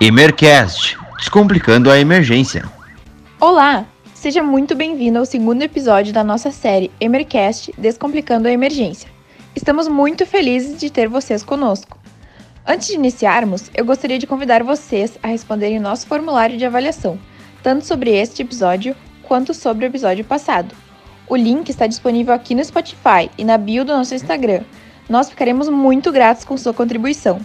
Emercast Descomplicando a Emergência. Olá! Seja muito bem-vindo ao segundo episódio da nossa série Emercast Descomplicando a Emergência. Estamos muito felizes de ter vocês conosco. Antes de iniciarmos, eu gostaria de convidar vocês a responderem nosso formulário de avaliação, tanto sobre este episódio quanto sobre o episódio passado. O link está disponível aqui no Spotify e na bio do nosso Instagram. Nós ficaremos muito gratos com sua contribuição.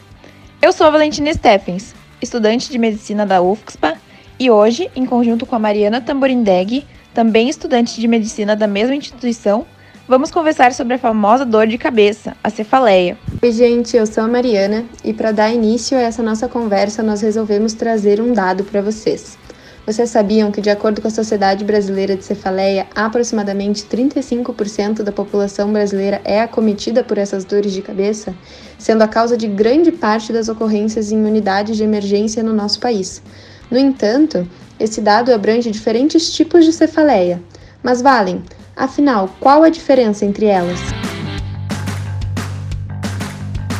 Eu sou a Valentina Steffens, estudante de medicina da UFSPA, e hoje, em conjunto com a Mariana Tamborindeg, também estudante de medicina da mesma instituição, vamos conversar sobre a famosa dor de cabeça, a cefaleia. Oi, gente, eu sou a Mariana e para dar início a essa nossa conversa, nós resolvemos trazer um dado para vocês. Vocês sabiam que, de acordo com a Sociedade Brasileira de Cefaleia, aproximadamente 35% da população brasileira é acometida por essas dores de cabeça, sendo a causa de grande parte das ocorrências em unidades de emergência no nosso país. No entanto, esse dado abrange diferentes tipos de cefaleia. Mas, Valen, afinal, qual a diferença entre elas?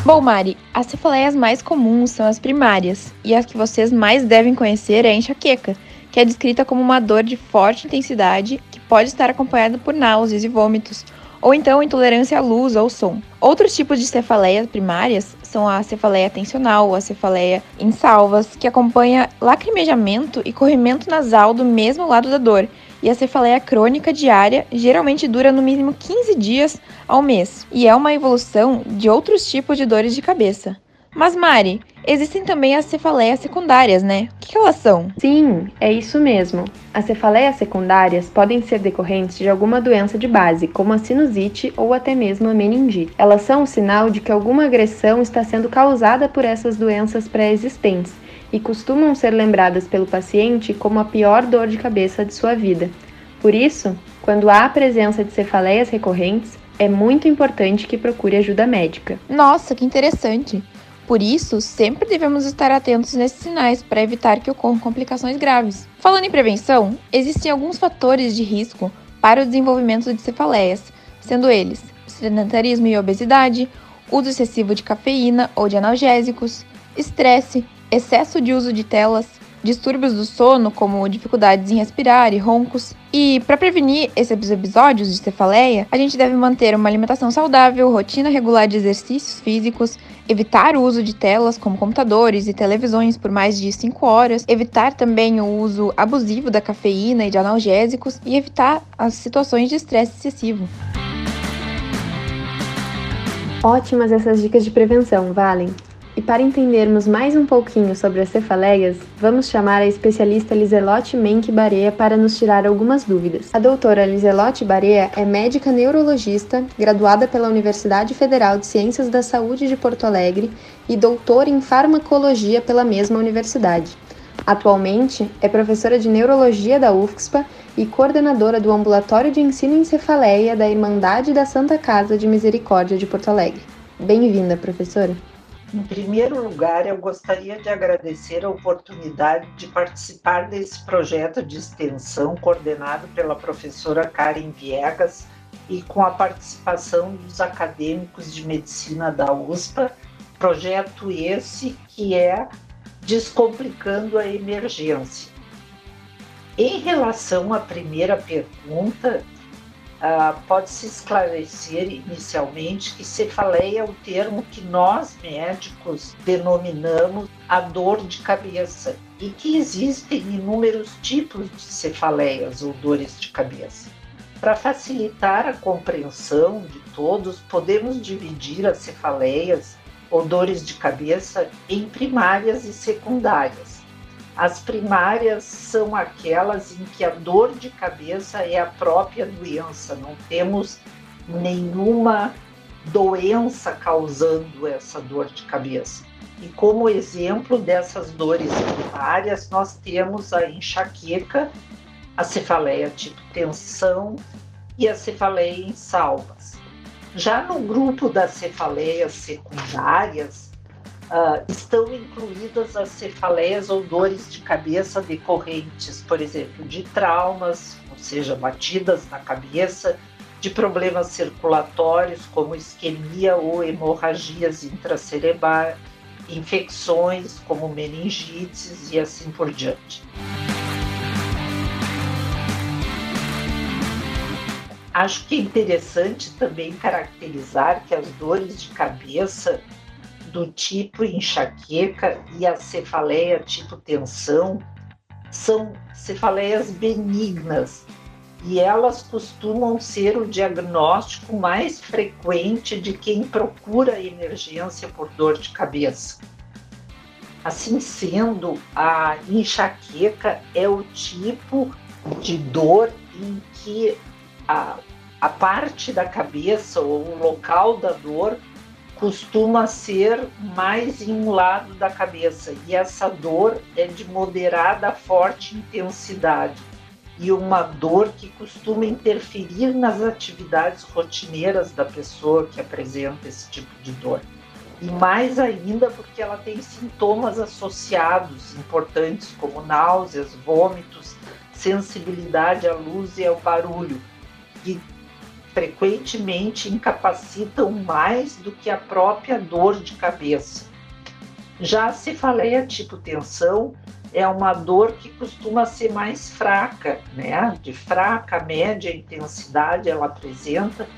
Bom, Mari, as cefaleias mais comuns são as primárias, e as que vocês mais devem conhecer é a enxaqueca, que é descrita como uma dor de forte intensidade que pode estar acompanhada por náuseas e vômitos, ou então intolerância à luz ou som. Outros tipos de cefaleias primárias são a cefaleia tensional, a cefaleia em salvas, que acompanha lacrimejamento e corrimento nasal do mesmo lado da dor, e a cefaleia crônica diária geralmente dura no mínimo 15 dias ao mês, e é uma evolução de outros tipos de dores de cabeça. Mas Mari, existem também as cefaleias secundárias, né? O que elas são? Sim, é isso mesmo. As cefaleias secundárias podem ser decorrentes de alguma doença de base, como a sinusite ou até mesmo a meningite. Elas são um sinal de que alguma agressão está sendo causada por essas doenças pré-existentes e costumam ser lembradas pelo paciente como a pior dor de cabeça de sua vida. Por isso, quando há a presença de cefaleias recorrentes, é muito importante que procure ajuda médica. Nossa, que interessante! Por isso, sempre devemos estar atentos nesses sinais para evitar que ocorram complicações graves. Falando em prevenção, existem alguns fatores de risco para o desenvolvimento de cefaleias, sendo eles sedentarismo e obesidade, uso excessivo de cafeína ou de analgésicos, estresse, excesso de uso de telas, distúrbios do sono, como dificuldades em respirar e roncos. E para prevenir esses episódios de cefaleia, a gente deve manter uma alimentação saudável, rotina regular de exercícios físicos, evitar o uso de telas como computadores e televisões por mais de 5 horas, evitar também o uso abusivo da cafeína e de analgésicos e evitar as situações de estresse excessivo. Ótimas essas dicas de prevenção, valem. E para entendermos mais um pouquinho sobre as cefaleias, vamos chamar a especialista Liselotte Menck Barea para nos tirar algumas dúvidas. A doutora Liselotte Barea é médica neurologista, graduada pela Universidade Federal de Ciências da Saúde de Porto Alegre e doutora em farmacologia pela mesma universidade. Atualmente, é professora de neurologia da UFSPA e coordenadora do Ambulatório de Ensino em Cefaleia da Irmandade da Santa Casa de Misericórdia de Porto Alegre. Bem-vinda, professora! Em primeiro lugar, eu gostaria de agradecer a oportunidade de participar desse projeto de extensão coordenado pela professora Karen Viegas e com a participação dos acadêmicos de medicina da USPA, projeto esse que é Descomplicando a Emergência. Em relação à primeira pergunta, Uh, pode-se esclarecer inicialmente que cefaleia é o termo que nós médicos denominamos a dor de cabeça e que existem inúmeros tipos de cefaleias ou dores de cabeça. Para facilitar a compreensão de todos, podemos dividir as cefaleias ou dores de cabeça em primárias e secundárias. As primárias são aquelas em que a dor de cabeça é a própria doença, não temos nenhuma doença causando essa dor de cabeça. E como exemplo dessas dores primárias, nós temos a enxaqueca, a cefaleia tipo tensão e a cefaleia em salvas. Já no grupo das cefaleias secundárias, Uh, estão incluídas as cefaleias ou dores de cabeça decorrentes, por exemplo, de traumas, ou seja, batidas na cabeça, de problemas circulatórios como isquemia ou hemorragias intracerebrais, infecções como meningites e assim por diante. Acho que é interessante também caracterizar que as dores de cabeça do tipo enxaqueca e a cefaleia tipo tensão são cefaleias benignas e elas costumam ser o diagnóstico mais frequente de quem procura emergência por dor de cabeça. Assim sendo, a enxaqueca é o tipo de dor em que a, a parte da cabeça ou o local da dor costuma ser mais em um lado da cabeça e essa dor é de moderada a forte intensidade e uma dor que costuma interferir nas atividades rotineiras da pessoa que apresenta esse tipo de dor. E mais ainda porque ela tem sintomas associados importantes como náuseas, vômitos, sensibilidade à luz e ao barulho, que frequentemente incapacitam mais do que a própria dor de cabeça. Já a cefaleia tipo tensão é uma dor que costuma ser mais fraca, né? De fraca, média intensidade ela apresenta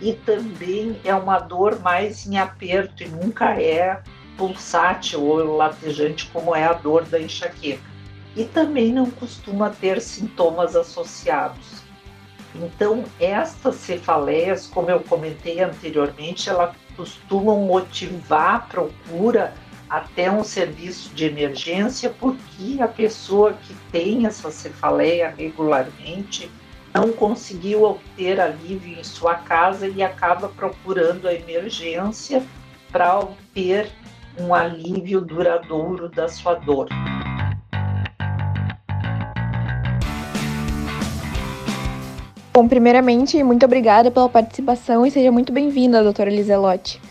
e também é uma dor mais em aperto e nunca é pulsátil ou latejante como é a dor da enxaqueca. E também não costuma ter sintomas associados. Então, estas cefaleias, como eu comentei anteriormente, elas costumam motivar a procura até um serviço de emergência, porque a pessoa que tem essa cefaleia regularmente não conseguiu obter alívio em sua casa e acaba procurando a emergência para obter um alívio duradouro da sua dor. Bom, primeiramente, muito obrigada pela participação e seja muito bem-vinda, doutora Lizelotti.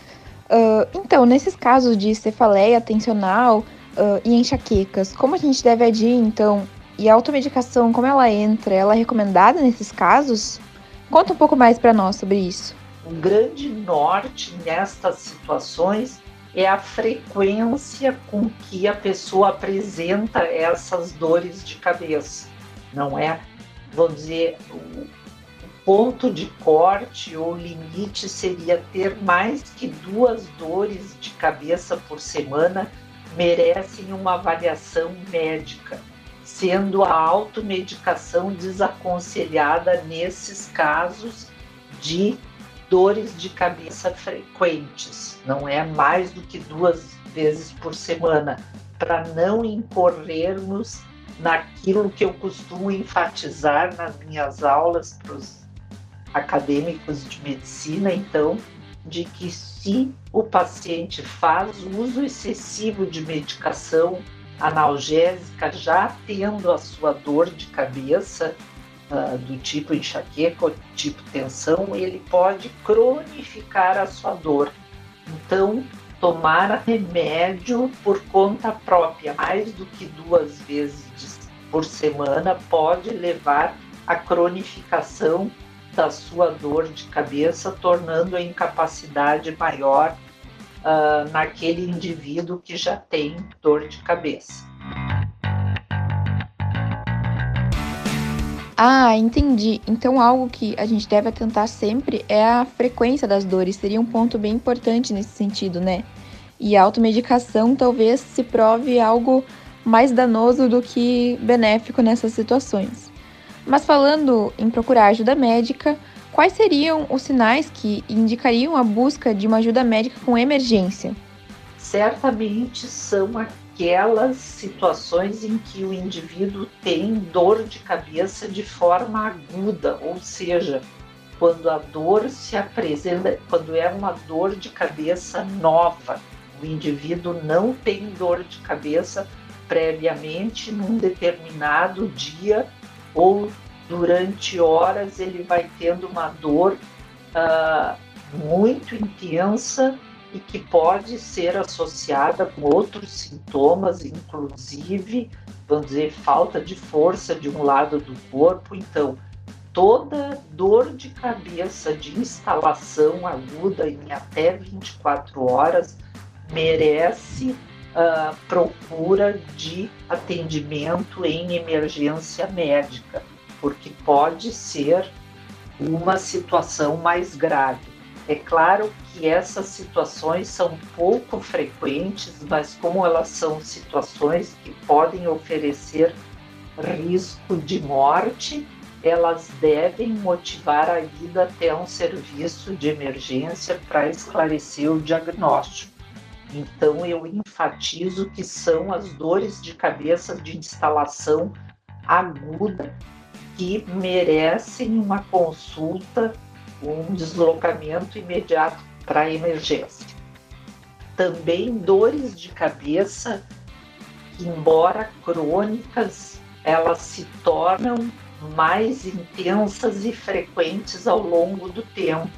Uh, então, nesses casos de cefaleia tensional uh, e enxaquecas, como a gente deve agir, então? E a automedicação, como ela entra? Ela é recomendada nesses casos? Conta um pouco mais para nós sobre isso. O grande norte nestas situações é a frequência com que a pessoa apresenta essas dores de cabeça. Não é, vamos dizer, ponto de corte ou limite seria ter mais que duas dores de cabeça por semana merecem uma avaliação médica, sendo a automedicação desaconselhada nesses casos de dores de cabeça frequentes, não é mais do que duas vezes por semana, para não incorrermos naquilo que eu costumo enfatizar nas minhas aulas para os acadêmicos de medicina, então, de que se o paciente faz uso excessivo de medicação analgésica, já tendo a sua dor de cabeça, uh, do tipo enxaqueca ou tipo tensão, ele pode cronificar a sua dor. Então, tomar remédio por conta própria, mais do que duas vezes por semana, pode levar à cronificação da sua dor de cabeça, tornando a incapacidade maior uh, naquele indivíduo que já tem dor de cabeça. Ah, entendi. Então, algo que a gente deve atentar sempre é a frequência das dores. Seria um ponto bem importante nesse sentido, né? E a automedicação talvez se prove algo mais danoso do que benéfico nessas situações. Mas falando em procurar ajuda médica, quais seriam os sinais que indicariam a busca de uma ajuda médica com emergência? Certamente são aquelas situações em que o indivíduo tem dor de cabeça de forma aguda, ou seja, quando a dor se apresenta, quando é uma dor de cabeça nova, o indivíduo não tem dor de cabeça previamente num determinado dia ou durante horas ele vai tendo uma dor uh, muito intensa e que pode ser associada com outros sintomas, inclusive, vamos dizer, falta de força de um lado do corpo. Então, toda dor de cabeça de instalação aguda em até 24 horas merece uh, procura de atendimento em emergência médica, porque pode ser uma situação mais grave. É claro que essas situações são pouco frequentes, mas como elas são situações que podem oferecer risco de morte, elas devem motivar a ida até um serviço de emergência para esclarecer o diagnóstico. Então, eu enfatizo que são as dores de cabeça de instalação aguda que merecem uma consulta, um deslocamento imediato para emergência. Também dores de cabeça, embora crônicas, elas se tornam mais intensas e frequentes ao longo do tempo.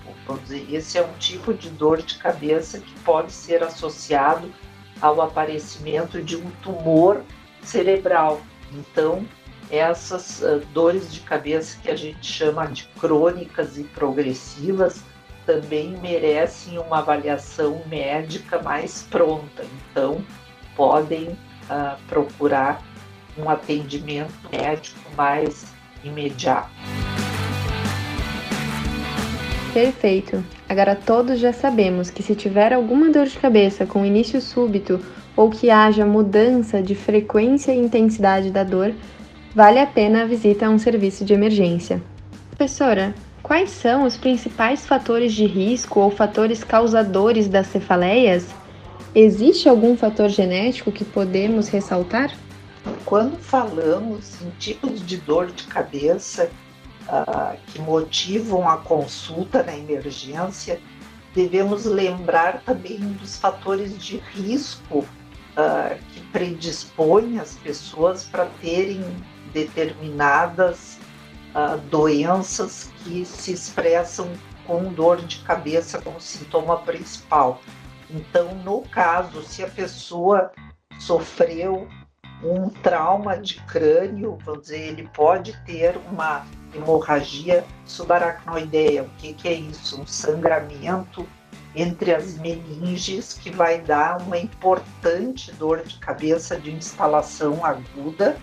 Esse é um tipo de dor de cabeça que pode ser associado ao aparecimento de um tumor cerebral. Então, essas uh, dores de cabeça que a gente chama de crônicas e progressivas também merecem uma avaliação médica mais pronta. Então, podem uh, procurar um atendimento médico mais imediato. Perfeito. Agora todos já sabemos que se tiver alguma dor de cabeça com início súbito ou que haja mudança de frequência e intensidade da dor, vale a pena a visita a um serviço de emergência. Professora, quais são os principais fatores de risco ou fatores causadores das cefaleias? Existe algum fator genético que podemos ressaltar? Quando falamos em tipos de dor de cabeça uh, que motivam a consulta na emergência, devemos lembrar também dos fatores de risco uh, que predispõem as pessoas para terem determinadas uh, doenças que se expressam com dor de cabeça como sintoma principal. Então, no caso, se a pessoa sofreu um trauma de crânio, vamos dizer, ele pode ter uma hemorragia subaracnoideia. O que, que é isso? Um sangramento entre as meninges que vai dar uma importante dor de cabeça de instalação aguda.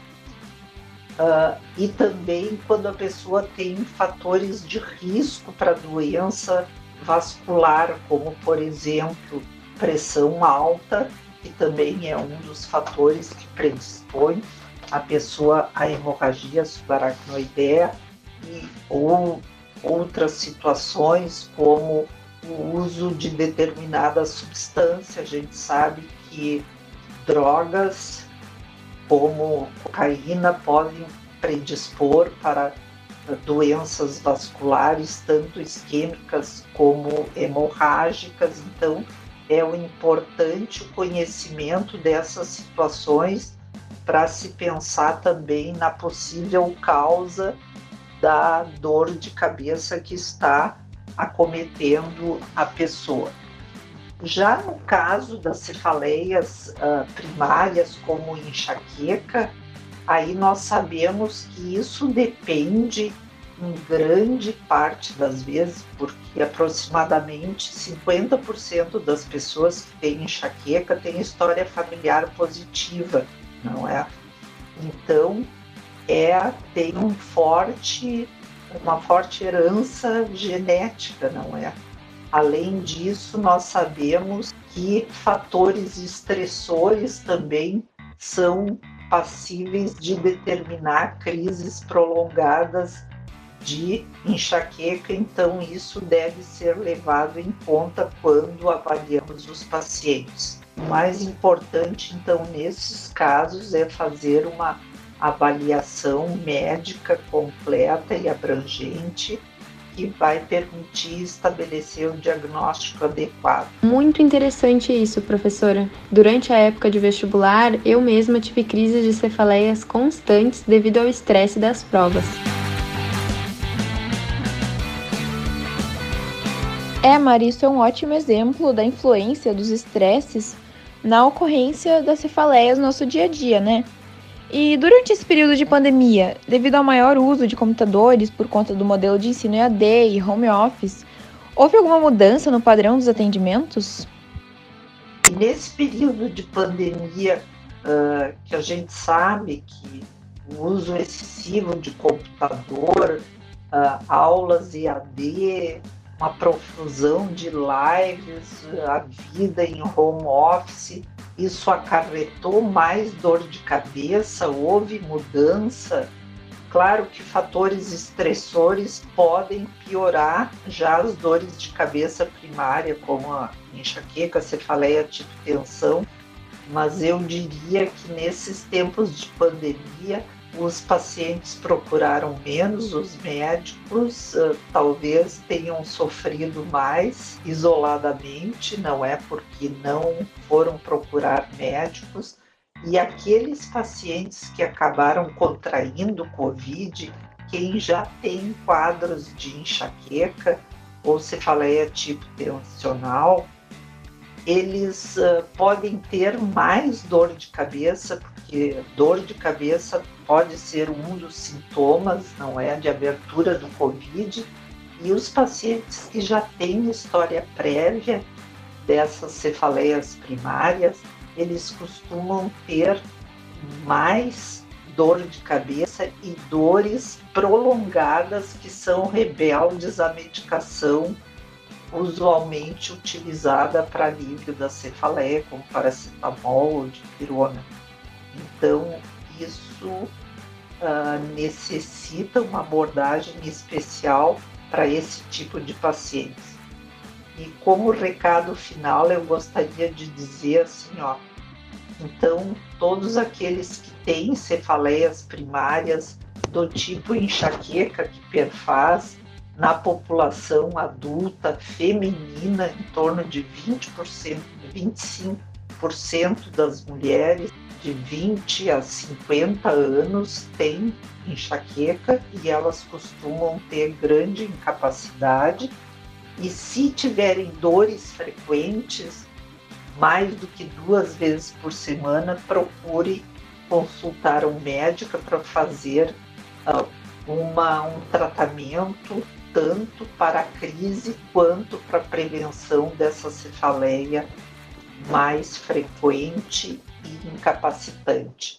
Uh, e também quando a pessoa tem fatores de risco para doença vascular, como por exemplo pressão alta que também é um dos fatores que predispõe a pessoa à hemorragia subaracnoidea e ou outras situações como o uso de determinada substância. A gente sabe que drogas como cocaína podem predispor para doenças vasculares, tanto isquêmicas como hemorrágicas. Então, é o importante o conhecimento dessas situações para se pensar também na possível causa da dor de cabeça que está acometendo a pessoa. Já no caso das cefaleias uh, primárias, como enxaqueca, aí nós sabemos que isso depende em grande parte das vezes, porque aproximadamente 50% das pessoas que têm enxaqueca têm história familiar positiva, não é? Então, é tem um forte uma forte herança genética, não é? Além disso, nós sabemos que fatores estressores também são passíveis de determinar crises prolongadas de enxaqueca, então isso deve ser levado em conta quando avaliamos os pacientes. O mais importante, então, nesses casos é fazer uma avaliação médica completa e abrangente que vai permitir estabelecer o diagnóstico adequado. Muito interessante isso, professora. Durante a época de vestibular, eu mesma tive crises de cefaleias constantes devido ao estresse das provas. É, Mari, isso é um ótimo exemplo da influência dos estresses na ocorrência das cefaleias no nosso dia a dia, né? E durante esse período de pandemia, devido ao maior uso de computadores por conta do modelo de ensino EAD e home office, houve alguma mudança no padrão dos atendimentos? Nesse período de pandemia, uh, que a gente sabe que o uso excessivo de computador, uh, aulas EAD, uma profusão de lives, a vida em home office, isso acarretou mais dor de cabeça, houve mudança. Claro que fatores estressores podem piorar já as dores de cabeça primária, como a enxaqueca, cefaleia, tipo tensão, mas eu diria que nesses tempos de pandemia os pacientes procuraram menos, os médicos uh, talvez tenham sofrido mais isoladamente, não é porque não foram procurar médicos, e aqueles pacientes que acabaram contraindo Covid, quem já tem quadros de enxaqueca ou cefaleia tipo tensional, eles uh, podem ter mais dor de cabeça, porque dor de cabeça pode ser um dos sintomas, não é, de abertura do Covid, e os pacientes que já têm história prévia dessas cefaleias primárias, eles costumam ter mais dor de cabeça e dores prolongadas que são rebeldes à medicação usualmente utilizada para alívio da cefaleia, como paracetamol ou dipirona. Então, isso uh, necessita uma abordagem especial para esse tipo de pacientes. E como recado final, eu gostaria de dizer assim, ó, então todos aqueles que têm cefaleias primárias do tipo enxaqueca que perfaz na população adulta feminina, em torno de 20%, 25% das mulheres de 20 a 50 anos têm enxaqueca e elas costumam ter grande incapacidade. E se tiverem dores frequentes, mais do que duas vezes por semana, procure consultar um médico para fazer uh, uma, um tratamento tanto para a crise quanto para a prevenção dessa cefaleia mais frequente incapacitante.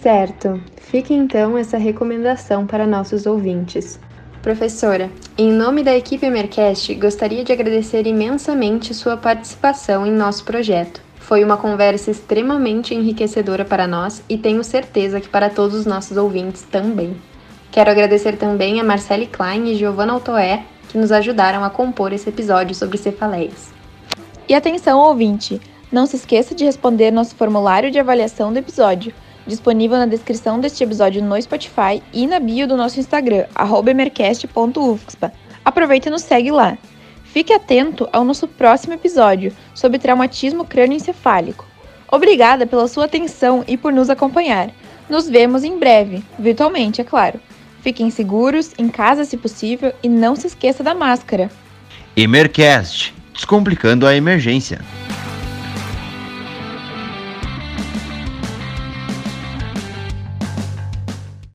Certo. Fica então essa recomendação para nossos ouvintes. Professora, em nome da equipe Mercast, gostaria de agradecer imensamente sua participação em nosso projeto. Foi uma conversa extremamente enriquecedora para nós e tenho certeza que para todos os nossos ouvintes também. Quero agradecer também a Marcele Klein e Giovanna Altoé, que nos ajudaram a compor esse episódio sobre cefaleias. E atenção, ouvinte! Não se esqueça de responder nosso formulário de avaliação do episódio, disponível na descrição deste episódio no Spotify e na bio do nosso Instagram, emercast.ufxpa. Aproveita e nos segue lá. Fique atento ao nosso próximo episódio sobre traumatismo crânioencefálico. Obrigada pela sua atenção e por nos acompanhar. Nos vemos em breve, virtualmente, é claro. Fiquem seguros, em casa se possível, e não se esqueça da máscara. Emercast Descomplicando a Emergência.